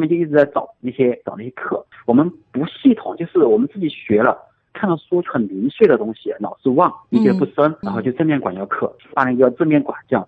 我们就一直在找那些找那些课，我们不系统，就是我们自己学了，看到书很零碎的东西，老是忘，理解不深，然后就正面管教课，办了一个正面管教。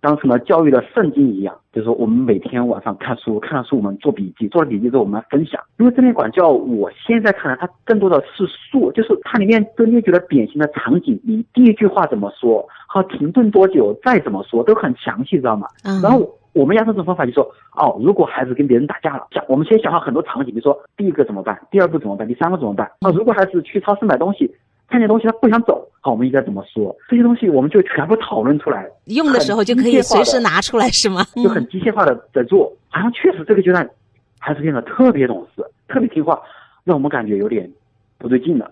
当成了教育的圣经一样，就是说我们每天晚上看书，看了书我们做笔记，做了笔记之后我们分享。因为正面管教，我现在看来它更多的是术，就是它里面都列举了典型的场景，你第一句话怎么说，和停顿多久，再怎么说都很详细，知道吗？嗯。然后我们压这种方法就说，哦，如果孩子跟别人打架了，想我们先想好很多场景，比如说第一个怎么办，第二步怎么办，第三个怎么办？那，如果孩子去超市买东西。看见东西他不想走，好，我们应该怎么说？这些东西我们就全部讨论出来，用的时候就可以随时拿出来，是吗？就很机械化的在做，好像确实这个阶段孩子变得特别懂事，特别听话，让我们感觉有点不对劲了。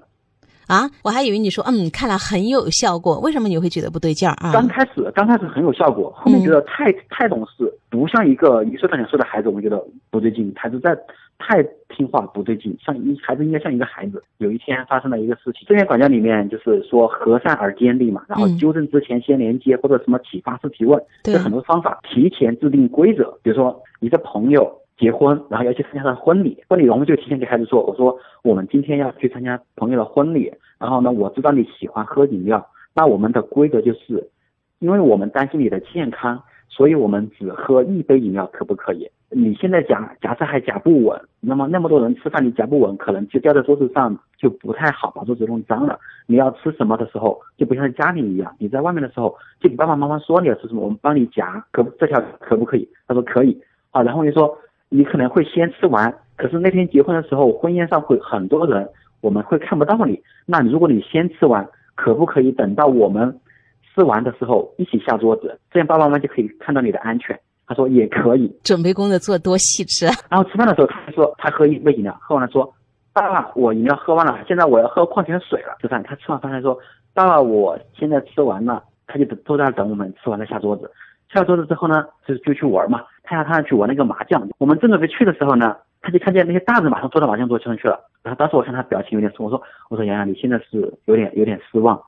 啊，我还以为你说嗯，看了很有效果，为什么你会觉得不对劲儿啊？刚开始刚开始很有效果，后面觉得太太懂事，不像一个一岁半两岁的孩子，我们觉得不对劲，孩子在。太听话不对劲，像一孩子应该像一个孩子。有一天发生了一个事情，正面管教里面就是说和善而坚定嘛，然后纠正之前先连接或者什么启发式提问，这很多方法。提前制定规则，比如说你的朋友结婚，然后要去参加他的婚礼，婚礼我们就提前给孩子说，我说我们今天要去参加朋友的婚礼，然后呢，我知道你喜欢喝饮料，那我们的规则就是，因为我们担心你的健康。所以我们只喝一杯饮料可不可以？你现在夹夹菜还夹不稳，那么那么多人吃饭你夹不稳，可能就掉在桌子上就不太好，把桌子弄脏了。你要吃什么的时候，就不像在家里一样，你在外面的时候，就你爸爸妈妈说你要吃什么，我们帮你夹，可这条可不可以？他说可以。啊，然后我就说你可能会先吃完，可是那天结婚的时候，婚宴上会很多人，我们会看不到你。那如果你先吃完，可不可以等到我们？吃完的时候一起下桌子，这样爸爸妈妈就可以看到你的安全。他说也可以，准备工作做多细致啊。然后吃饭的时候，他说他喝一杯饮料，喝完了说，爸爸我饮料喝完了，现在我要喝矿泉水了。吃饭他吃完饭他说，爸爸我现在吃完了，他就都在那等我们吃完了下桌子。下桌子之后呢，就就去玩嘛，他要他要去玩那个麻将。我们正准备去的时候呢，他就看见那些大人马上坐到麻将桌上去了。然后当时我看他表情有点失，我说我说洋洋你现在是有点有点失望。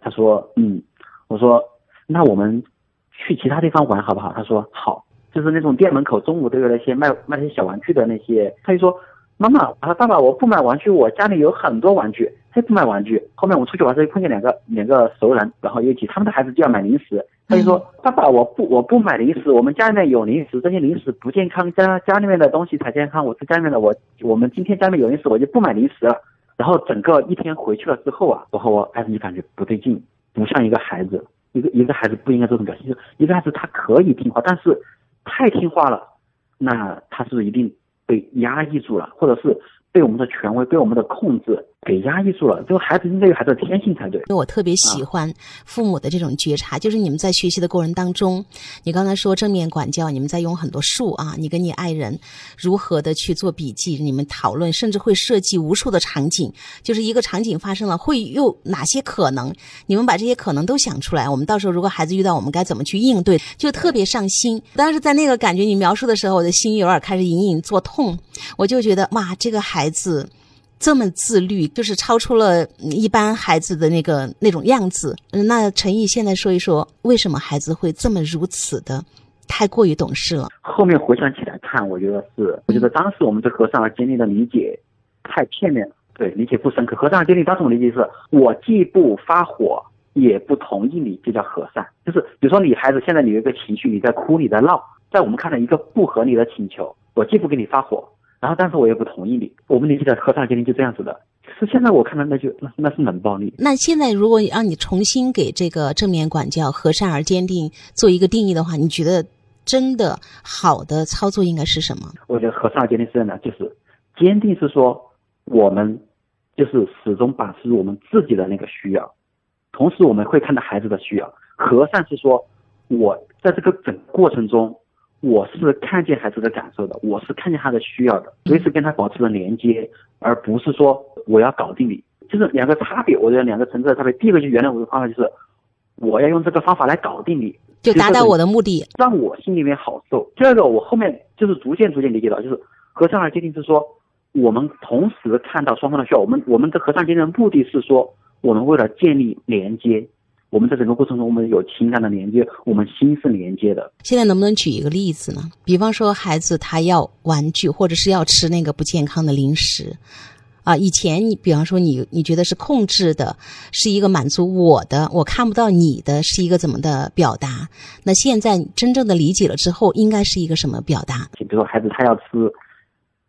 他说嗯。我说，那我们去其他地方玩好不好？他说好，就是那种店门口中午都有那些卖卖那些小玩具的那些。他就说，妈妈啊，爸爸，我不买玩具，我家里有很多玩具，他不买玩具。后面我出去玩时候碰见两个两个熟人，然后一起，他们的孩子就要买零食。他就说，爸爸，我不我不买零食，我们家里面有零食，这些零食不健康，家家里面的东西才健康。我是家里面的，我我们今天家里面有零食，我就不买零食了。然后整个一天回去了之后啊，我和我孩子就感觉不对劲。不像一个孩子，一个一个孩子不应该这种表现。就一个孩子他可以听话，但是太听话了，那他是一定被压抑住了，或者是被我们的权威、被我们的控制。给压抑住了，这个孩子应该有孩子的天性才对。因为我特别喜欢父母的这种觉察，就是你们在学习的过程当中，你刚才说正面管教，你们在用很多术啊，你跟你爱人如何的去做笔记，你们讨论，甚至会设计无数的场景，就是一个场景发生了，会有哪些可能？你们把这些可能都想出来，我们到时候如果孩子遇到，我们该怎么去应对？就特别上心。当时在那个感觉你描述的时候，我的心有点开始隐隐作痛，我就觉得哇，这个孩子。这么自律，就是超出了一般孩子的那个那种样子。那陈毅现在说一说，为什么孩子会这么如此的太过于懂事了？后面回想起来看，我觉得是，我觉得当时我们对和善而坚定的理解太片面了，对，理解不深刻。和善而坚定，当时我理解是我既不发火，也不同意你，就叫和善。就是比如说你孩子现在你有一个情绪，你在哭，你在闹，在我们看来一个不合理的请求，我既不给你发火。然后，但是我也不同意你。我们理解的和善坚定就这样子的。是现在我看到那就那那是冷暴力。那现在如果让你重新给这个正面管教和善而坚定做一个定义的话，你觉得真的好的操作应该是什么？我觉得和善而坚定是这样的，就是坚定是说我们就是始终把持我们自己的那个需要，同时我们会看到孩子的需要。和善是说我在这个整过程中。我是看见孩子的感受的，我是看见他的需要的，随时跟他保持着连接，而不是说我要搞定你，就是两个差别。我觉得两个层次的差别。第一个就原来我的方法就是，我要用这个方法来搞定你，就达到我的目的，让我心里面好受。第二个，我后面就是逐渐逐渐理解到，就是和善而坚定是说，我们同时看到双方的需要。我们我们的和善坚定的目的是说，我们为了建立连接，我们在整个过程中，我们有情感的连接，我们心是连接的。现在能不能举一个例子呢？比方说，孩子他要玩具，或者是要吃那个不健康的零食，啊，以前你比方说你你觉得是控制的，是一个满足我的，我看不到你的是一个怎么的表达？那现在真正的理解了之后，应该是一个什么表达？比如说，孩子他要吃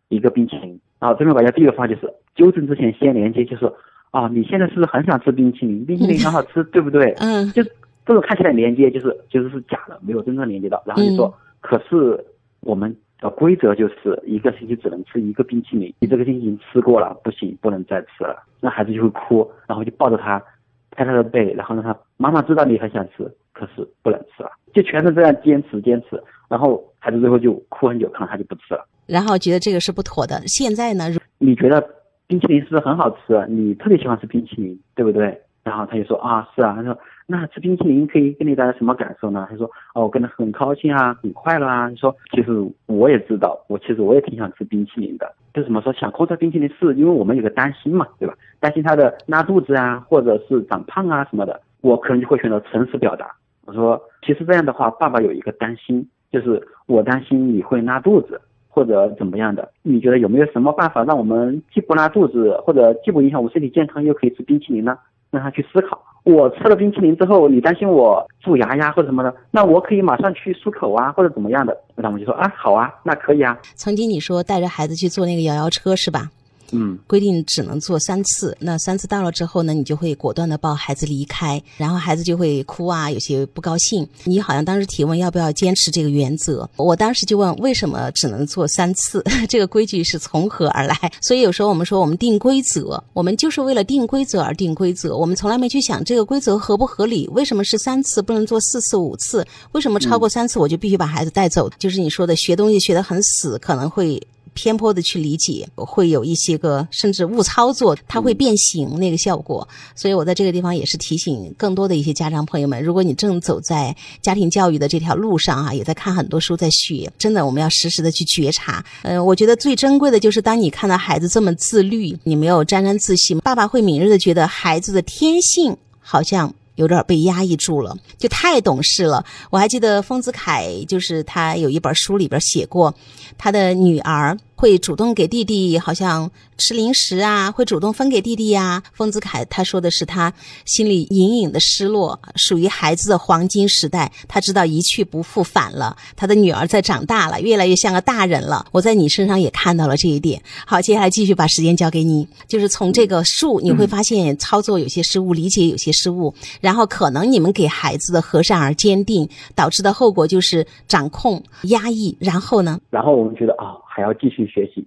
一个冰淇淋，然后这边管家第一个方法就是纠正之前先连接，就是啊，你现在是不是很想吃冰淇淋？冰淇淋很好吃，对不对？嗯，就这种看起来连接就是就是是假的，没有真正连接到。然后就说，可是我们的规则就是一个星期只能吃一个冰淇淋，你这个星期已经吃过了，不行，不能再吃了。那孩子就会哭，然后就抱着他，拍他的背，然后让他妈妈知道你很想吃，可是不能吃了，就全是这样坚持坚持，然后孩子最后就哭很久，可能他就不吃了。然后觉得这个是不妥的。现在呢，你觉得冰淇淋是不是很好吃？你特别喜欢吃冰淇淋，对不对？然后他就说啊，是啊。他说那吃冰淇淋可以给你带来什么感受呢？他说哦，我跟他很高兴啊，很快乐啊。他说其实我也知道，我其实我也挺想吃冰淇淋的。就怎么说想控制冰淇淋，是因为我们有个担心嘛，对吧？担心他的拉肚子啊，或者是长胖啊什么的。我可能就会选择诚实表达。我说其实这样的话，爸爸有一个担心，就是我担心你会拉肚子。或者怎么样的？你觉得有没有什么办法让我们既不拉肚子，或者既不影响我身体健康，又可以吃冰淇淋呢？让他去思考。我吃了冰淇淋之后，你担心我蛀牙呀，或者什么的，那我可以马上去漱口啊，或者怎么样的？那我们就说啊，好啊，那可以啊。曾经你说带着孩子去坐那个摇摇车是吧？嗯，规定只能做三次，那三次到了之后呢，你就会果断的抱孩子离开，然后孩子就会哭啊，有些不高兴。你好像当时提问要不要坚持这个原则，我当时就问为什么只能做三次，这个规矩是从何而来？所以有时候我们说我们定规则，我们就是为了定规则而定规则，我们从来没去想这个规则合不合理，为什么是三次不能做四次五次？为什么超过三次我就必须把孩子带走？就是你说的学东西学得很死，可能会。偏颇的去理解，会有一些个甚至误操作，它会变形那个效果。所以我在这个地方也是提醒更多的一些家长朋友们，如果你正走在家庭教育的这条路上啊，也在看很多书在学，真的我们要实时的去觉察。嗯，我觉得最珍贵的就是当你看到孩子这么自律，你没有沾沾自喜，爸爸会敏锐的觉得孩子的天性好像。有点被压抑住了，就太懂事了。我还记得丰子恺，就是他有一本书里边写过，他的女儿会主动给弟弟好像吃零食啊，会主动分给弟弟呀。丰子恺他说的是他心里隐隐的失落，属于孩子的黄金时代，他知道一去不复返了。他的女儿在长大了，越来越像个大人了。我在你身上也看到了这一点。好，接下来继续把时间交给你，就是从这个数你会发现操作有些失误，理解有些失误。然后可能你们给孩子的和善而坚定，导致的后果就是掌控、压抑。然后呢？然后我们觉得啊，还要继续学习。